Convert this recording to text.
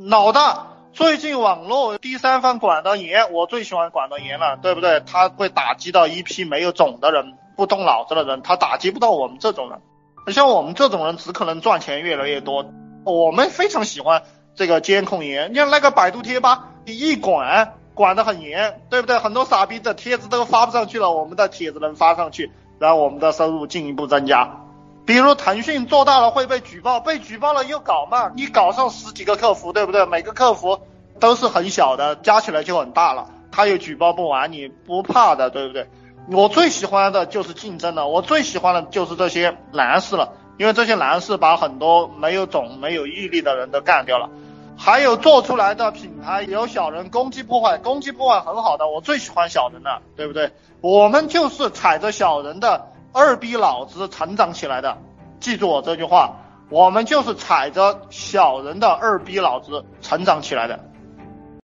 老大，最近网络第三方管得严，我最喜欢管得严了，对不对？他会打击到一批没有种的人、不动脑子的人，他打击不到我们这种人。像我们这种人，只可能赚钱越来越多。我们非常喜欢这个监控严，你像那个百度贴吧，你一管管得很严，对不对？很多傻逼的帖子都发不上去了，我们的帖子能发上去，然后我们的收入进一步增加。比如腾讯做大了会被举报，被举报了又搞嘛？你搞上十几个客服，对不对？每个客服都是很小的，加起来就很大了，他又举报不完，你不怕的，对不对？我最喜欢的就是竞争了，我最喜欢的就是这些男士了，因为这些男士把很多没有种、没有毅力的人都干掉了。还有做出来的品牌有小人攻击破坏，攻击破坏很好的，我最喜欢小人了，对不对？我们就是踩着小人的。二逼脑子成长起来的，记住我这句话，我们就是踩着小人的二逼脑子成长起来的。